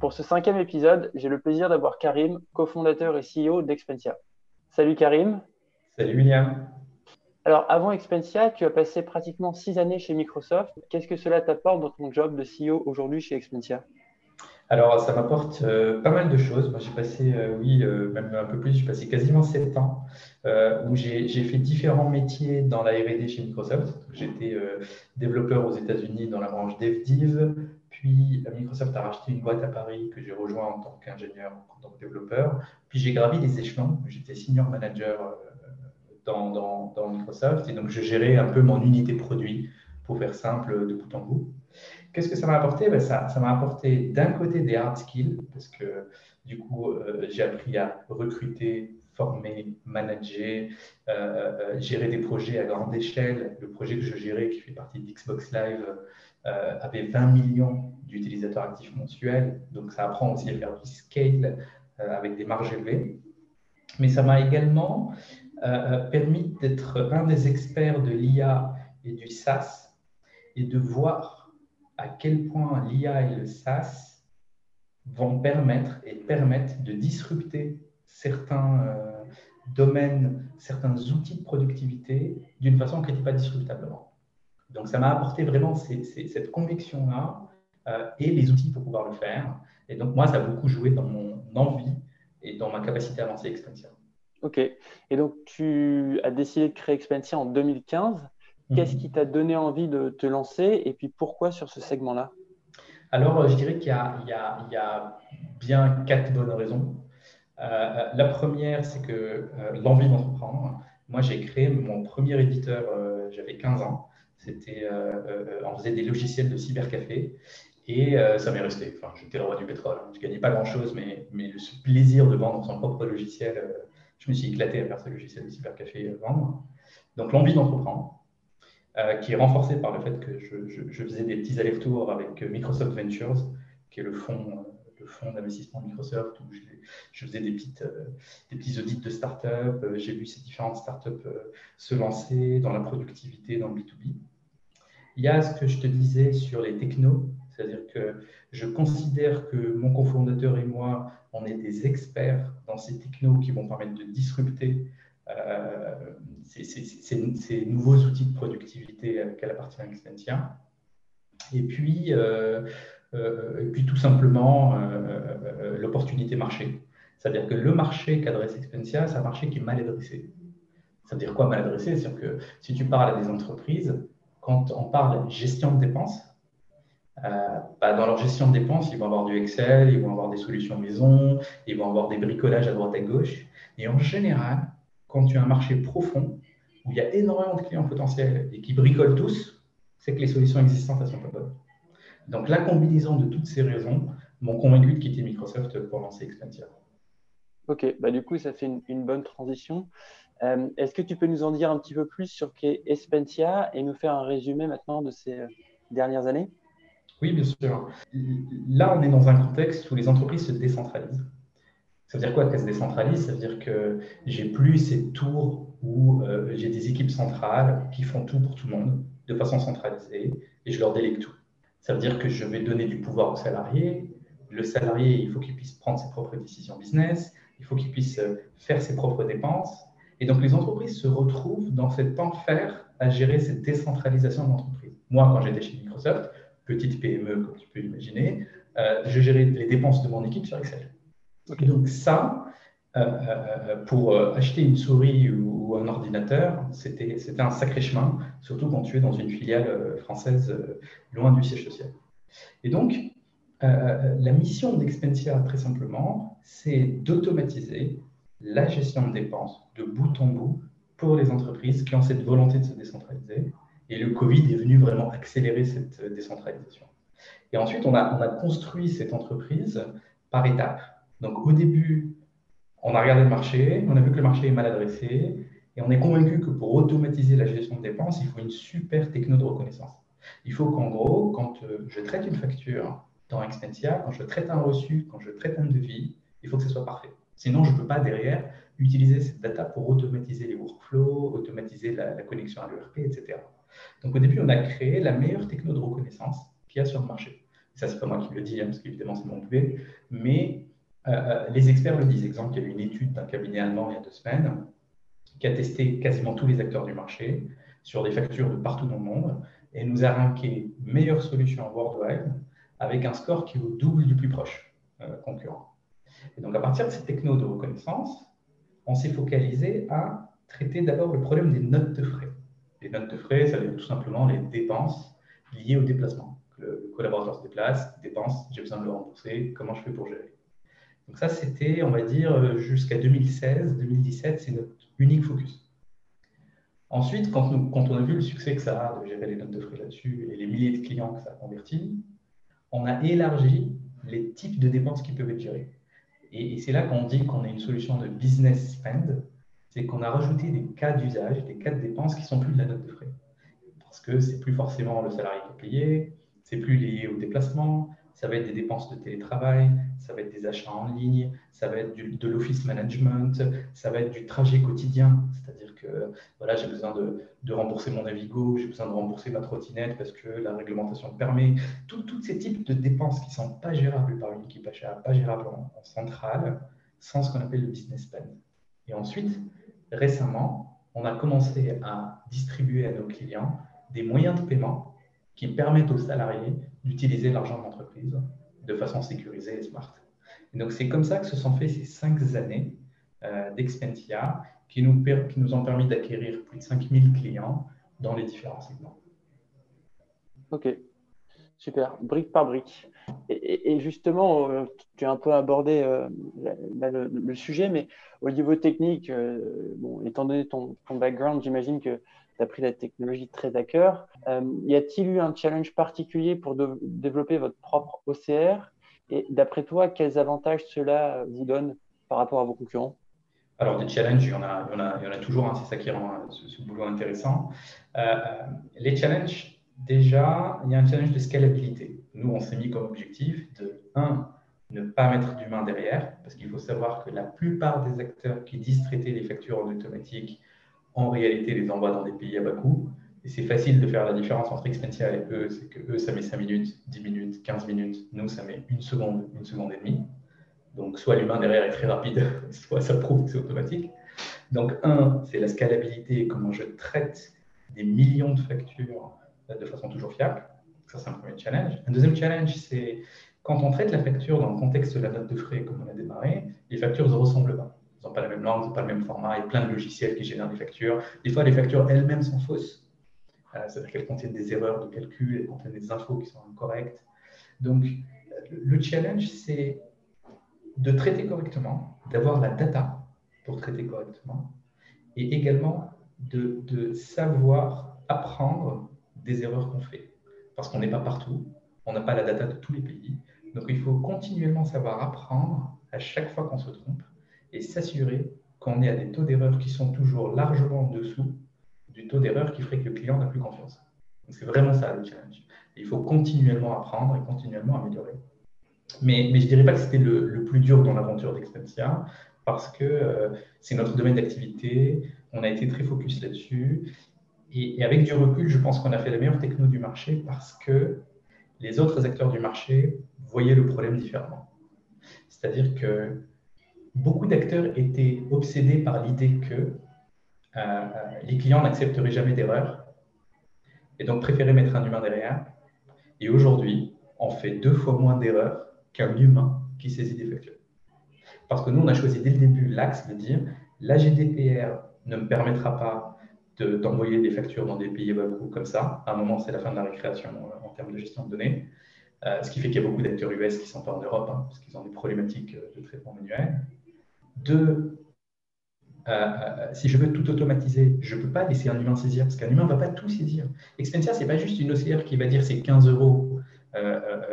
Pour ce cinquième épisode, j'ai le plaisir d'avoir Karim, cofondateur et CEO d'Expensia. Salut Karim. Salut William. Alors, avant Expensia, tu as passé pratiquement six années chez Microsoft. Qu'est-ce que cela t'apporte dans ton job de CEO aujourd'hui chez Expensia? Alors, ça m'apporte euh, pas mal de choses. Moi, j'ai passé, euh, oui, euh, même un peu plus, j'ai passé quasiment sept ans où j'ai fait différents métiers dans la R&D chez Microsoft. J'étais développeur aux États-Unis dans la branche DevDiv, puis Microsoft a racheté une boîte à Paris que j'ai rejoint en tant qu'ingénieur, en tant que développeur. Puis j'ai gravi les échelons. J'étais senior manager dans, dans, dans Microsoft et donc je gérais un peu mon unité produit, pour faire simple, de bout en bout. Qu'est-ce que ça m'a apporté? Ben Ça m'a apporté d'un côté des hard skills, parce que du coup, euh, j'ai appris à recruter, former, manager, euh, euh, gérer des projets à grande échelle. Le projet que je gérais, qui fait partie d'Xbox Live, avait 20 millions d'utilisateurs actifs mensuels. Donc, ça apprend aussi à faire du scale avec des marges élevées. Mais ça m'a également permis d'être un des experts de l'IA et du SaaS et de voir à quel point l'IA et le SaaS vont permettre et permettent de disrupter certains euh, domaines, certains outils de productivité d'une façon qui n'était pas disruptablement. Donc ça m'a apporté vraiment cette conviction-là euh, et les outils pour pouvoir le faire. Et donc moi, ça a beaucoup joué dans mon envie et dans ma capacité à lancer Expensia. Ok. Et donc tu as décidé de créer Expensia en 2015. Qu'est-ce mhm. qui t'a donné envie de te lancer et puis pourquoi sur ce segment-là? Alors, je dirais qu'il y, a bien quatre bonnes raisons. Euh, la première, c'est que euh, l'envie d'entreprendre. Moi, j'ai créé mon premier éditeur, euh, j'avais 15 ans. C'était, on faisait des logiciels de cybercafé et ça m'est resté. Enfin, j'étais le roi du pétrole. Je ne gagnais pas grand-chose, mais, mais le plaisir de vendre son propre logiciel, je me suis éclaté à faire ce logiciel de cybercafé vendre. Donc, l'envie d'entreprendre. Euh, qui est renforcé par le fait que je, faisais des petits allers-retours avec Microsoft Ventures, qui est le fonds, le fonds d'investissement Microsoft, où je, faisais euh, des petits audits de start-up. Euh, j'ai vu ces différentes start-up se lancer dans la productivité, dans le B2B. Il y a ce que je te disais sur les technos, c'est-à-dire que je considère que mon cofondateur et moi, on est des experts dans ces technos qui vont permettre de disrupter euh, ces, nouveaux outils de productivité qu'elle appartient à Expensia. Et puis, euh, euh, et puis tout simplement, l'opportunité marché. C'est-à-dire que le marché qu'adresse Expensia, c'est un marché qui est mal adressé. Ça veut dire quoi mal adressé? C'est-à-dire que si tu parles à des entreprises, quand on parle gestion de dépenses, bah, dans leur gestion de dépenses, ils vont avoir du Excel, ils vont avoir des solutions maison, ils vont avoir des bricolages à droite à gauche. Et en général, quand tu as un marché profond, où il y a énormément de clients potentiels et qui bricolent tous, c'est que les solutions existantes, elles sont pas bonnes. Donc la combinaison de toutes ces raisons m'ont convaincu de quitter Microsoft pour lancer Expensia. Ok, bah du coup, ça fait une, bonne transition. Euh, est-ce que tu peux nous en dire un petit peu plus sur qu'est Expensia et nous faire un résumé maintenant de ces euh, dernières années? Oui, bien sûr. Là, on est dans un contexte où les entreprises se décentralisent. Ça veut dire quoi qu'elle se décentralise Ça veut dire que j'ai plus ces tours où euh, j'ai des équipes centrales qui font tout pour tout le monde de façon centralisée et je leur délègue tout. Ça veut dire que je vais donner du pouvoir aux salariés. Le salarié, il faut qu'il puisse prendre ses propres décisions business, il faut qu'il puisse euh, faire ses propres dépenses. Et donc les entreprises se retrouvent dans cet enfer à gérer cette décentralisation de l'entreprise. Moi, quand j'étais chez Microsoft, petite PME comme tu peux l'imaginer, euh, je gérais les dépenses de mon équipe sur Excel. Donc ça, pour euh, acheter une souris ou, un ordinateur, c'était un sacré chemin, surtout quand tu es dans une filiale française loin du siège social. Et donc, la mission d'Expensia, très simplement, c'est d'automatiser la gestion de dépenses de bout en bout pour les entreprises qui ont cette volonté de se décentraliser. Et le Covid est venu vraiment accélérer cette décentralisation. Et ensuite, on a construit cette entreprise par étapes. Donc au début, on a regardé le marché, on a vu que le marché est mal adressé, et on est convaincu que pour automatiser la gestion de dépenses, il faut une super techno de reconnaissance. Il faut qu'en gros, quand euh, je traite une facture dans Expensia, quand je traite un reçu, quand je traite un devis, il faut que ce soit parfait. Sinon, je ne peux pas derrière utiliser cette data pour automatiser les workflows, automatiser la, connexion à l'ERP, etc. Donc au début, on a créé la meilleure techno de reconnaissance qu'il y a sur le marché. Ça, c'est pas moi qui le dis, hein, parce qu'évidemment, c'est mon bébé, mais euh, euh, les experts le disent. Exemple, il y a eu une étude d'un cabinet allemand il y a deux semaines qui a testé quasiment tous les acteurs du marché sur des factures de partout dans le monde et nous a ranké meilleure solution worldwide avec un score qui est au double du plus proche euh, concurrent. Et donc, à partir de cette techno de reconnaissance, on s'est focalisé à traiter d'abord le problème des notes de frais. Les notes de frais, ça veut dire tout simplement les dépenses liées au déplacement. Le collaborateur se déplace, dépense, j'ai besoin de le rembourser, comment je fais pour gérer? Donc ça, c'était, on va dire, euh, jusqu'à 2016, 2017, c'est notre unique focus. Ensuite, quand, on a vu le succès que ça a de gérer les notes de frais là-dessus et les milliers de clients que ça a converti, on a élargi les types de dépenses qui peuvent être gérées. Et, c'est là qu'on dit qu'on a une solution de business spend, c'est qu'on a rajouté des cas d'usage, des cas de dépenses qui sont plus de la note de frais. Parce que c'est plus forcément le salarié qui est payé, c'est plus lié au déplacement, ça va être des dépenses de télétravail, ça va être des achats en ligne, ça va être de l'office management, ça va être du trajet quotidien, c'est-à-dire que voilà, j'ai besoin de, rembourser mon Navigo, j'ai besoin de rembourser ma trottinette parce que la réglementation le permet. Tous ces types de dépenses qui ne sont pas gérables par une équipe achat, pas gérables en, en centrale, sans ce qu'on appelle le business plan. Et ensuite, récemment, on a commencé à distribuer à nos clients des moyens de paiement qui permettent aux salariés d'utiliser l'argent de l'entreprise de façon sécurisée et smart. Donc, c'est comme ça que se sont fait ces cinq années euh, d'Expentia qui nous, ont permis d'acquérir plus de 5000 clients dans les différents segments. OK, super, brique par brique. Et, justement, euh, tu as un peu abordé euh, le, sujet, mais au niveau technique, étant donné ton background, j'imagine que tu pris la technologie très à cœur. Euh, y a-t-il eu un challenge particulier pour développer votre propre OCR Et d'après toi, quels avantages cela vous donne par rapport à vos concurrents? Alors, des challenges, il y en a, toujours, hein, c'est ça qui rend euh, ce, boulot intéressant. Euh, les challenges, déjà, il y a un challenge de scalabilité. Nous, on s'est mis comme objectif de, un, ne pas mettre d'humain derrière, parce qu'il faut savoir que la plupart des acteurs qui disent traiter les factures en automatique en réalité les envoient dans des pays à bas coût. Et c'est facile de faire la différence entre Expensia et eux, c'est que eux, ça met 5 minutes, 10 minutes, 15 minutes. Nous, ça met une seconde, une seconde et demie. Donc, soit l'humain derrière est très rapide, soit ça prouve que c'est automatique. Donc, un, c'est la scalabilité, comment je traite des millions de factures de façon toujours fiable. Ça, c'est un premier challenge. Un deuxième challenge, c'est quand on traite la facture dans le contexte de la note de frais, comme on a démarré, les factures ne ressemblent pas. Ils n'ont pas la même langue, ils n'ont pas le même format. Il y a plein de logiciels qui génèrent des factures. Des fois, les factures elles-mêmes sont fausses. Euh, c'est-à-dire qu'elles contiennent des erreurs de calcul, elles contiennent des infos qui sont incorrectes. Donc, le challenge, c'est de traiter correctement, d'avoir la data pour traiter correctement, et également de savoir apprendre des erreurs qu'on fait. Parce qu'on n'est pas partout, on n'a pas la data de tous les pays. Donc, il faut continuellement savoir apprendre à chaque fois qu'on se trompe et s'assurer qu'on est à des taux d'erreur qui sont toujours largement en dessous du taux d'erreur qui ferait que le client n'a plus confiance. C'est vraiment ça le challenge. il faut continuellement apprendre et continuellement améliorer. Mais, je ne dirais pas que c'était le, plus dur dans l'aventure d'Expensia parce que euh, c'est notre domaine d'activité, on a été très focus là-dessus. Et, avec du recul, je pense qu'on a fait la meilleure techno du marché parce que les autres acteurs du marché voyaient le problème différemment. C'est-à-dire que beaucoup d'acteurs étaient obsédés par l'idée que euh, les clients n'accepteraient jamais d'erreur et donc préféraient mettre un humain derrière. Et aujourd'hui, on fait deux fois moins d'erreurs qu'un humain qui saisit des factures. Parce que nous, on a choisi dès le début l'axe de dire la GDPR ne me permettra pas d'envoyer des factures dans des pays comme ça. À un moment, c'est la fin de la récréation euh, en termes de gestion de données. Euh, ce qui fait qu'il y a beaucoup d'acteurs US qui sont pas en Europe hein, parce qu'ils ont des problématiques de traitement manuel. Deux, euh, euh, si je veux tout automatiser, je ne peux pas laisser un humain saisir, parce qu'un humain ne va pas tout saisir. Expensia, ce n'est pas juste une OCR qui va dire c'est 15 euros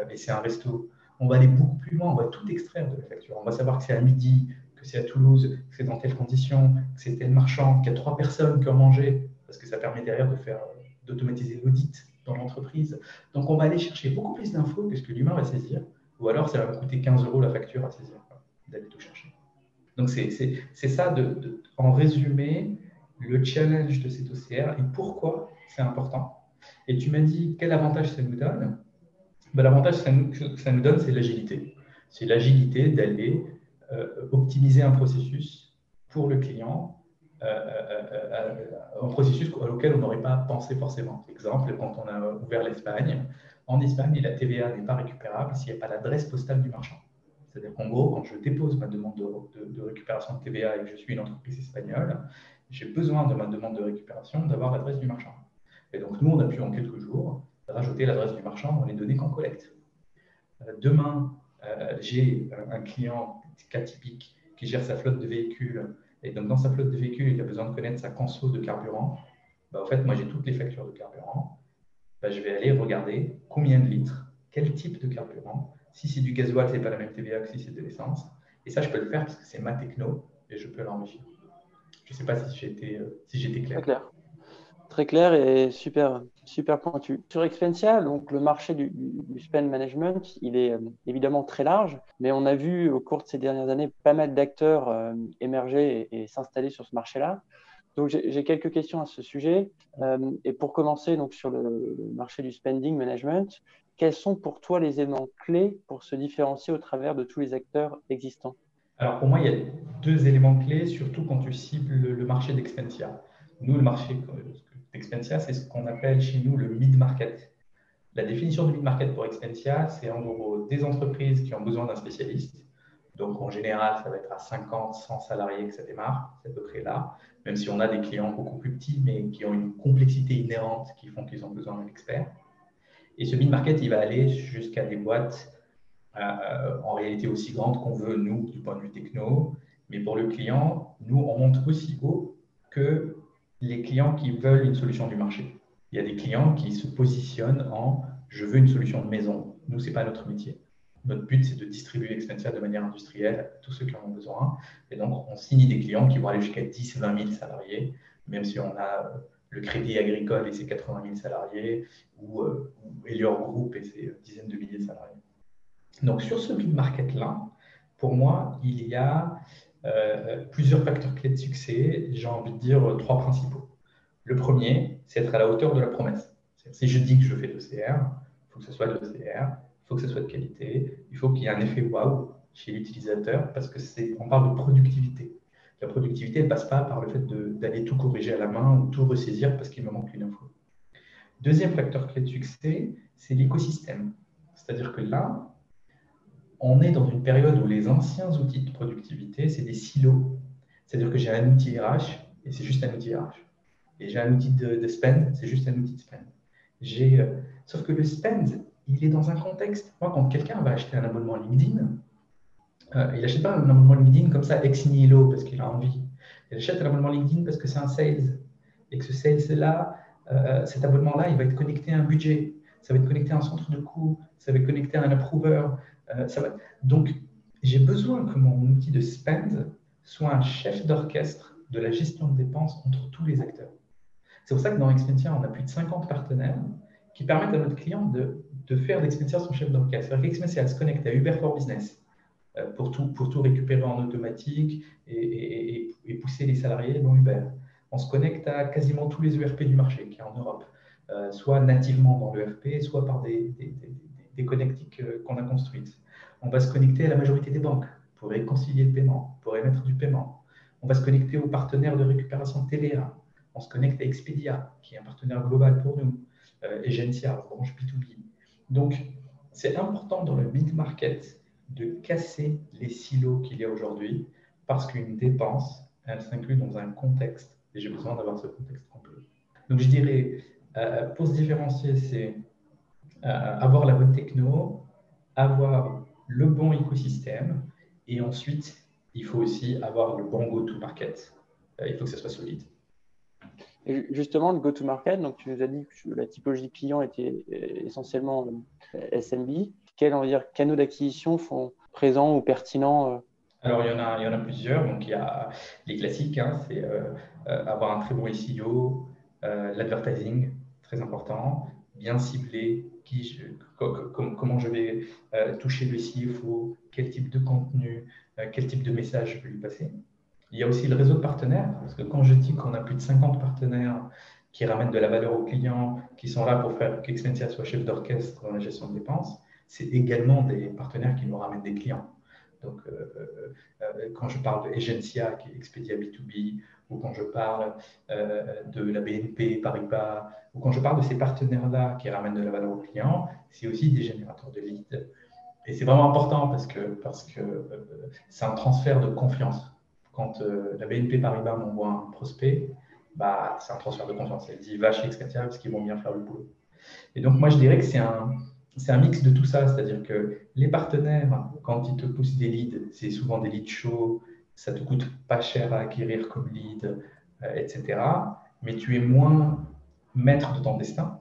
et c'est un resto, on va aller beaucoup plus loin, on va tout extraire de la facture. On va savoir que c'est à midi, que c'est à Toulouse, que c'est dans telles conditions, que c'est tel marchand, qu'il y a trois personnes qui ont mangé, parce que ça permet derrière de faire d'automatiser l'audit dans l'entreprise. Donc, on va aller chercher beaucoup plus d'infos que ce que l'humain va saisir, ou alors ça va coûter 15 euros la facture à saisir, d'aller tout chercher. Donc, c'est ça, en résumé, le challenge de cet OCR et pourquoi c'est important. Et tu m'as dit quel avantage ça nous donne? Ben, L'avantage que ça nous donne, c'est l'agilité. C'est l'agilité d'aller euh, optimiser un processus pour le client, euh, euh, un processus auquel on n'aurait pas pensé forcément. Exemple, quand on a ouvert l'Espagne, en Espagne, la TVA n'est pas récupérable s'il n'y a pas l'adresse postale du marchand. C'est-à-dire qu'en gros, quand je dépose ma demande de, récupération de TVA et que je suis une entreprise espagnole, j'ai besoin de ma demande de récupération d'avoir l'adresse du marchand. Et donc, nous, on a pu en quelques jours rajouter l'adresse du marchand dans les données qu'on collecte. demain, j'ai un client cas qui gère sa flotte de véhicules. Et donc, dans sa flotte de véhicules, il a besoin de connaître sa conso de carburant. Bah, en fait, moi, j'ai toutes les factures de carburant. Bah, je vais aller regarder combien de litres, quel type de carburant. Si c'est du gasoil, ce n'est pas la même TVA que si c'est de l'essence. Et ça, je peux le faire parce que c'est ma techno et je peux l'enrichir. Je ne sais pas si été, euh, si clair. Très clair. Très clair et super, super pointu. Sur Expensia, donc le marché du, spend management, il est euh, évidemment très large, mais on a vu au cours de ces dernières années pas mal d'acteurs euh, émerger et, s'installer sur ce marché-là. Donc j'ai quelques questions à ce sujet. Et pour commencer donc sur le, marché du spending management, quels sont pour toi les éléments clés pour se différencier au travers de tous les acteurs existants? Alors pour moi, il y a deux éléments clés, surtout quand tu cibles le marché d'Expensia. Nous, le marché Expensia, c'est ce qu'on appelle chez nous le mid-market. La définition du mid-market pour Expensia, c'est en gros des entreprises qui ont besoin d'un spécialiste. Donc en général, ça va être à 50, 100 salariés que ça démarre, c'est à peu près là, même si on a des clients beaucoup plus petits, mais qui ont une complexité inhérente qui font qu'ils ont besoin d'un expert. Et ce mid-market, il va aller jusqu'à des boîtes euh, en réalité aussi grandes qu'on veut, nous, du point de vue techno. Mais pour le client, nous, on monte aussi haut que les clients qui veulent une solution du marché. Il y a des clients qui se positionnent en je veux une solution de maison. Nous, ce n'est pas notre métier. Notre but, c'est de distribuer Expensia de manière industrielle à tous ceux qui en ont besoin. Et donc, on signe des clients qui vont aller jusqu'à 10, 20 000 salariés, même si on a euh, le Crédit Agricole et ses 80 000 salariés, ou, euh, Elior Group et ses dizaines de milliers de salariés. Donc, sur ce mid-market-là, pour moi, il y a euh, plusieurs facteurs clés de succès. J'ai envie de dire trois principaux. Le premier, c'est être à la hauteur de la promesse. Si je dis que je fais de l'OCR, il faut que ce soit de l'OCR, il faut que ce soit de qualité, il faut qu'il y ait un effet wow chez l'utilisateur parce que c'est, on parle de productivité. La productivité ne passe pas par le fait d'aller tout corriger à la main ou tout ressaisir parce qu'il me manque une info. Deuxième facteur clé de succès, c'est l'écosystème. C'est-à-dire que là, on est dans une période où les anciens outils de productivité, c'est des silos. C'est-à-dire que j'ai un outil RH et c'est juste un outil RH. Et j'ai un outil de, spend, c'est juste un outil de spend. J'ai, euh, sauf que le spend, il est dans un contexte. Moi, quand quelqu'un va acheter un abonnement LinkedIn, euh, il n'achète pas un abonnement LinkedIn comme ça ex nihilo parce qu'il a envie. Il achète un abonnement LinkedIn parce que c'est un sales. Et que ce sales-là, euh, cet abonnement-là, il va être connecté à un budget. Ça va être connecté à un centre de coût. Ça va être connecté à un approver. Euh, Donc, j'ai besoin que mon outil de spend soit un chef d'orchestre de la gestion de dépenses entre tous les acteurs. C'est pour ça que dans Expensia, on a plus de 50 partenaires qui permettent à notre client de, de faire d'Expensia son chef d'orchestre. Expensia se connecte à Uber for Business pour tout, pour tout récupérer en automatique et, pousser les salariés dans Uber. On se connecte à quasiment tous les ERP du marché qui est en Europe, euh, soit nativement dans l'ERP, soit par des, connectiques euh, qu'on a construites. On va se connecter à la majorité des banques pour réconcilier le paiement, pour émettre du paiement. On va se connecter aux partenaires de récupération TVA. On se connecte à Expedia, qui est un partenaire global pour nous, euh, et Gencia, branche B2B. Donc, c'est important dans le mid-market de casser les silos qu'il y a aujourd'hui, parce qu'une dépense, elle s'inclut dans un contexte, et j'ai besoin d'avoir ce contexte complet. Donc, je dirais, euh, pour se différencier, c'est euh, avoir la bonne techno, avoir le bon écosystème, et ensuite, il faut aussi avoir le bon go-to-market. Euh, il faut que ça soit solide. justement, le go-to-market, donc tu nous as dit que la typologie client était essentiellement SMB. Quels canaux d'acquisition sont présents ou pertinents alors, il y, en a, plusieurs. Donc, il y a les classiques, hein, c'est avoir un très bon SEO, l'advertising, très important, bien ciblé, qui comment je vais euh, toucher le CFO, quel type de contenu, euh, quel type de message je peux lui passer. Il y a aussi le réseau de partenaires, parce que quand je dis qu'on a plus de 50 partenaires qui ramènent de la valeur aux clients, qui sont là pour faire qu'Expensia soit chef d'orchestre dans la gestion de dépenses, c'est également des partenaires qui nous ramènent des clients. Donc, euh, quand je parle de Agencia, qui Expedia B2B, ou quand je parle de la BNP, Paribas, ou quand je parle de ces partenaires-là qui ramènent de la valeur aux clients, c'est aussi des générateurs de leads. Et c'est vraiment important parce que parce que euh, c'est un transfert de confiance. Quand euh, la BNP Paribas m'envoie un prospect, bah, c'est un transfert de confiance. Elle dit va chez Expedia parce qu'ils vont bien faire le boulot. Et donc moi je dirais que c'est un c'est un mix de tout ça, c'est-à-dire que les partenaires, quand ils te poussent des leads, c'est souvent des leads chauds, ça te coûte pas cher à acquérir comme lead, euh, etc. Mais tu es moins maître de ton destin.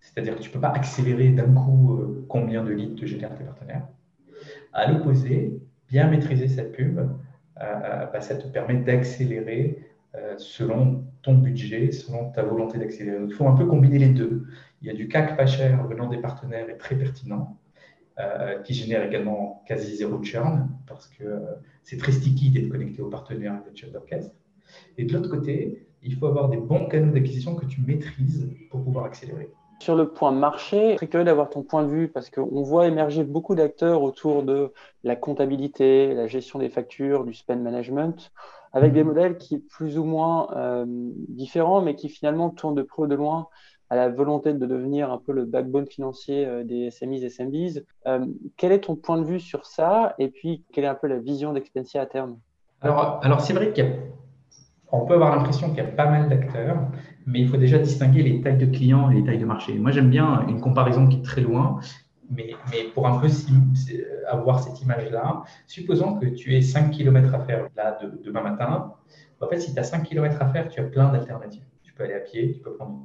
C'est-à-dire que tu ne peux pas accélérer d'un coup euh, combien de leads te génèrent tes partenaires. À l'opposé, bien maîtriser cette pub, euh, bah, ça te permet d'accélérer selon ton budget, selon ta volonté d'accélérer. Il faut un peu combiner les deux. Il y a du CAC pas cher venant des partenaires et très pertinent, qui génère également quasi zéro churn, parce que c'est très sticky d'être connecté aux partenaires et d'être chef d'orchestre. Et de l'autre côté, il faut avoir des bons canaux d'acquisition que tu maîtrises pour pouvoir accélérer. Sur le point marché, très curieux d'avoir ton point de vue parce qu'on voit émerger beaucoup d'acteurs autour de la comptabilité, la gestion des factures, du spend management, avec des modèles qui plus ou moins euh, différents, mais qui finalement tournent de près ou de loin à la volonté de devenir un peu le backbone financier euh, des SMEs et SMBs. Euh, quel est ton point de vue sur ça Et puis, quelle est un peu la vision d'Expensia à terme? Alors, alors c'est vrai qu'il y a on peut avoir l'impression qu'il y a pas mal d'acteurs, mais il faut déjà distinguer les tailles de clients et les tailles de marché. Moi, j'aime bien une comparaison qui est très loin, mais, mais pour un peu avoir cette image-là, supposons que tu aies 5 km à faire là de, demain matin. En fait, si tu as 5 km à faire, tu as plein d'alternatives. Tu peux aller à pied, tu peux prendre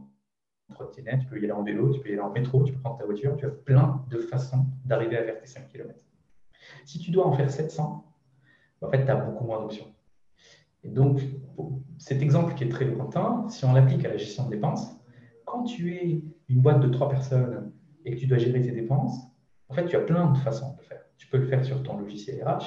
tu peux y aller en vélo, tu peux y aller en métro, tu peux prendre ta voiture. Tu as plein de façons d'arriver à faire tes 5 km. Si tu dois en faire 700, en fait, tu as beaucoup moins d'options. Et donc, cet exemple qui est très lointain, si on l'applique à la gestion de dépenses, quand tu es une boîte de trois personnes et que tu dois gérer tes dépenses, en fait, tu as plein de façons de le faire. Tu peux le faire sur ton logiciel RH,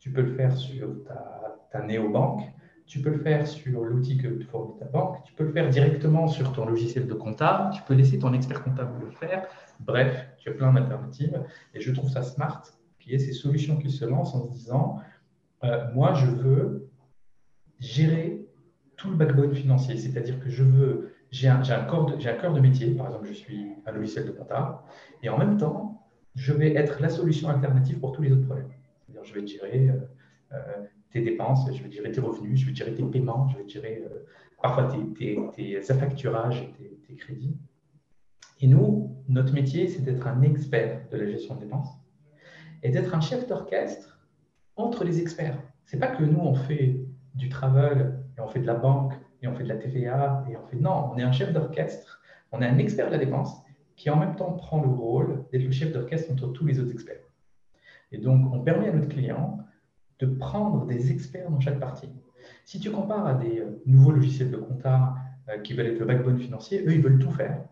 tu peux le faire sur ta, ta néobanque, tu peux le faire sur l'outil que te fournit ta banque, tu peux le faire directement sur ton logiciel de comptable, tu peux laisser ton expert comptable le faire. Bref, tu as plein d'alternatives et je trouve ça smart qu'il y ait ces solutions qui se lancent en se disant euh, moi, je veux gérer tout le backbone financier. C'est-à-dire que je veux, j'ai un, un, corps de, un cœur de métier, par exemple, je suis un logiciel de compta, et en même temps, je vais être la solution alternative pour tous les autres problèmes. C'est-à-dire, je vais gérer euh, euh, tes dépenses, je vais gérer tes revenus, je vais gérer tes paiements, je vais gérer euh, parfois tes, tes, tes affacturages crédits. Et nous, notre métier, c'est d'être un expert de la gestion de dépenses et d'être un chef d'orchestre entre les experts. C'est pas que nous, on fait du travel, et on fait de la banque, et on fait de la TVA, et on fait. Non, on est un chef d'orchestre, on est un expert de la dépense qui en même temps prend le rôle d'être le chef d'orchestre entre tous les autres experts. Et donc, on permet à notre client de prendre des experts dans chaque partie. Si tu compares à des euh, nouveaux logiciels de compta euh, qui veulent être le backbone financier, eux, ils veulent tout faire,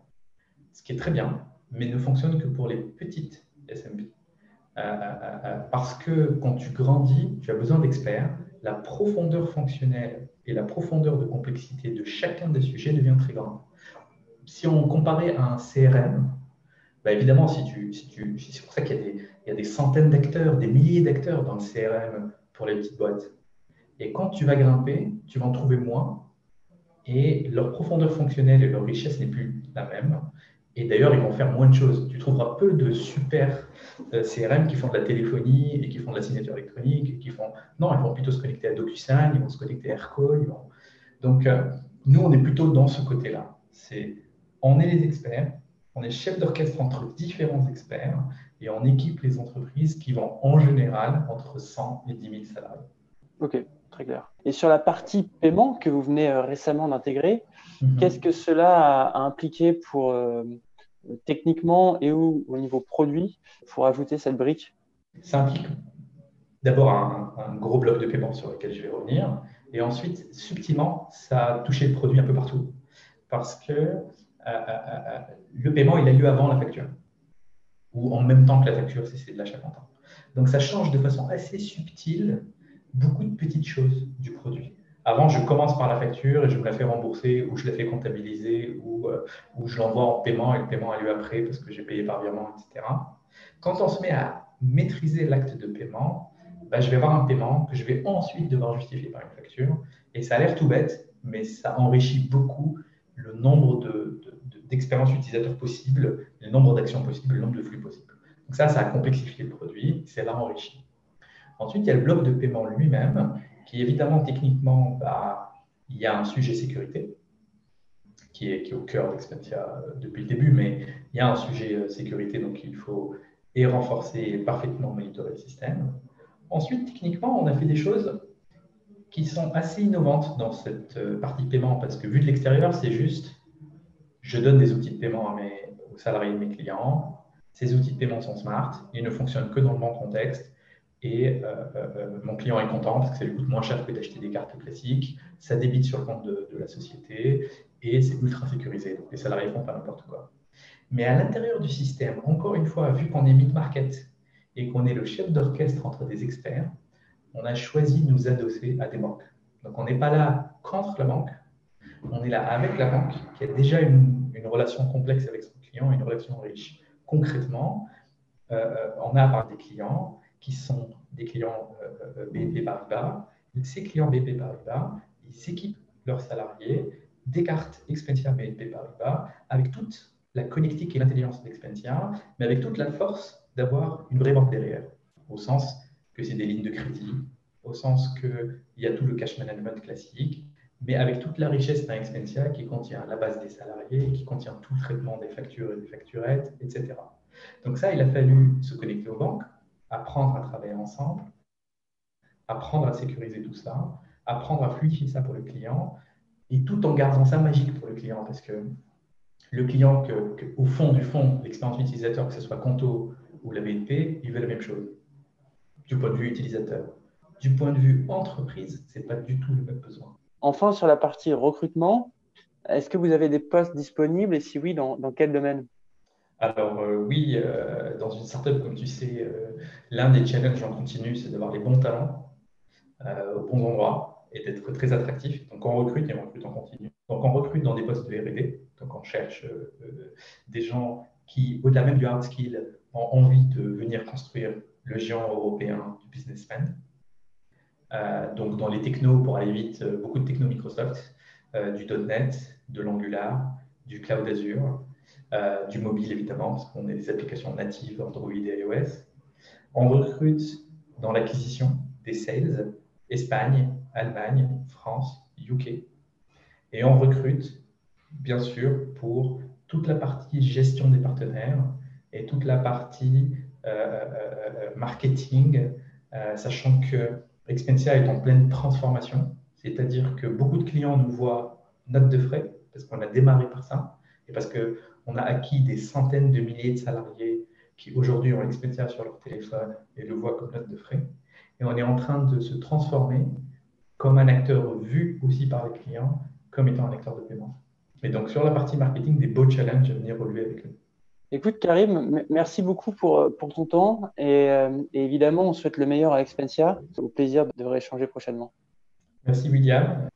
ce qui est très bien, mais ne fonctionne que pour les petites SMB. Euh, parce que quand tu grandis, tu as besoin d'experts la profondeur fonctionnelle et la profondeur de complexité de chacun des sujets devient très grande. Si on comparait à un CRM, bah évidemment, si tu, si tu, c'est pour ça qu'il y, y, a des centaines d'acteurs, des milliers d'acteurs dans le CRM pour les petites boîtes. Et quand tu vas grimper, tu vas en trouver moins et leur profondeur fonctionnelle et leur richesse n'est plus la même. Et d'ailleurs, ils vont faire moins de choses. Tu trouveras peu de super euh, CRM qui font de la téléphonie et qui font de la signature électronique. Qui font... Non, ils vont plutôt se connecter à DocuSign, ils vont se connecter à Aircall. Donc, euh, nous, on est plutôt dans ce côté-là. C'est, on est les experts, on est chef d'orchestre entre différents experts et on équipe les entreprises qui vont en général entre 100 et 10 000 salariés. Ok. très clair. Et sur la partie paiement que vous venez récemment d'intégrer, mhm. qu'est-ce que cela a, impliqué pour techniquement et ou au niveau produit pour ajouter cette brique? Ça implique d'abord un, gros bloc de paiement sur lequel je vais revenir. Et ensuite, subtilement, ça a touché le produit un peu partout. Parce que euh, euh, euh, le paiement, il a lieu avant la facture. Ou en même temps que la facture, si c'est de l'achat comptant. Donc ça change de façon assez subtile beaucoup de petites choses du produit. Avant, je commence par la facture et je me la fais rembourser ou je la fais comptabiliser ou, ou je l'envoie en paiement et le paiement a lieu après parce que j'ai payé par virement, etc. Quand on se met à maîtriser l'acte de paiement, bah, je vais avoir un paiement que je vais ensuite devoir justifier par une facture. Et ça a l'air tout bête, mais ça enrichit beaucoup le nombre de, utilisateurs possibles, le nombre d'actions possibles, le nombre de flux possibles. Donc ça, ça a complexifié le produit, ça l'a enrichi. Ensuite, il y a le bloc de paiement lui-même, qui évidemment, techniquement, bah, il y a un sujet sécurité, qui est, au cœur d'Expensia euh, depuis le début, mais il y a un sujet euh, sécurité, donc il faut et renforcer et parfaitement monitorer le système. Ensuite, techniquement, on a fait des choses qui sont assez innovantes dans cette euh, partie paiement parce que vu de l'extérieur, c'est juste je donne des outils de paiement à mes, aux salariés de mes clients. Ces outils de paiement sont smart, ils ne fonctionnent que dans le bon contexte et euh, euh, mon client est content parce que ça lui coûte moins cher que d'acheter des cartes classiques, ça débite sur le compte de, de la société et c'est ultra sécurisé. Donc les salariés font pas n'importe quoi. Mais à l'intérieur du système, encore une fois, vu qu'on est mid-market et qu'on est le chef d'orchestre entre des experts, on a choisi de nous adosser à des banques. Donc on n'est pas là contre la banque, on est là avec la banque qui a déjà une, relation complexe avec son client, une relation riche. Concrètement, euh, on a par des clients qui sont des clients euh, BNP Paribas. Ces clients BNP Paribas, ils s'équipent leurs salariés des cartes Expensia BNP Paribas avec toute la connectique et l'intelligence d'Expensia, mais avec toute la force d'avoir une vraie banque derrière, au sens que c'est des lignes de crédit, au sens qu'il y a tout le cash management classique, mais avec toute la richesse d'un Expensia qui contient la base des salariés, qui contient tout le traitement des factures et des facturettes, etc. Donc ça, il a fallu se connecter aux banques, apprendre à travailler ensemble, apprendre à sécuriser tout ça, apprendre à fluidifier ça pour le client, et tout en gardant ça magique pour le client, parce que le client, au fond du fond, l'expérience utilisateur, que ce soit Conto ou la BNP, ils veulent la même chose, du point de vue utilisateur. Du point de vue entreprise, ce n'est pas du tout le même besoin. Enfin, sur la partie recrutement, est-ce que vous avez des postes disponibles et si oui, dans, quel domaine? Alors euh, oui, euh, dans une startup, comme tu sais, euh, l'un des challenges en continu, c'est d'avoir les bons talents aux bons endroits et d'être très attractif. Donc on recrute et on recrute en continu. Donc on recrute dans des postes de R&D. Donc on cherche des gens qui, au-delà même du hard skill, ont envie de venir construire le géant européen du business Euh, donc, dans les technos, pour aller vite, euh, beaucoup de techno Microsoft, euh, du .NET, de l'Angular, du Cloud Azure, euh, du mobile évidemment, parce qu'on a des applications natives Android et iOS. On recrute dans l'acquisition des sales, Espagne, Allemagne, France, UK. Et on recrute, bien sûr, pour toute la partie gestion des partenaires, et toute la partie euh, euh, euh, marketing, sachant que Expensia est en pleine transformation, c'est-à-dire que beaucoup de clients nous voient note de frais, parce qu'on a démarré par ça, et parce qu'on a acquis des centaines de milliers de salariés qui aujourd'hui ont Expensia sur leur téléphone et le voient comme note de frais. Et on est en train de se transformer comme un acteur vu aussi par les clients, comme étant un acteur de paiement. Et donc sur la partie marketing, des beaux challenges à venir relever avec eux. Écoute, Karim, merci beaucoup pour, pour ton temps euh, et, évidemment, on souhaite le meilleur à Expensia. Au plaisir de rééchanger prochainement. Merci, William.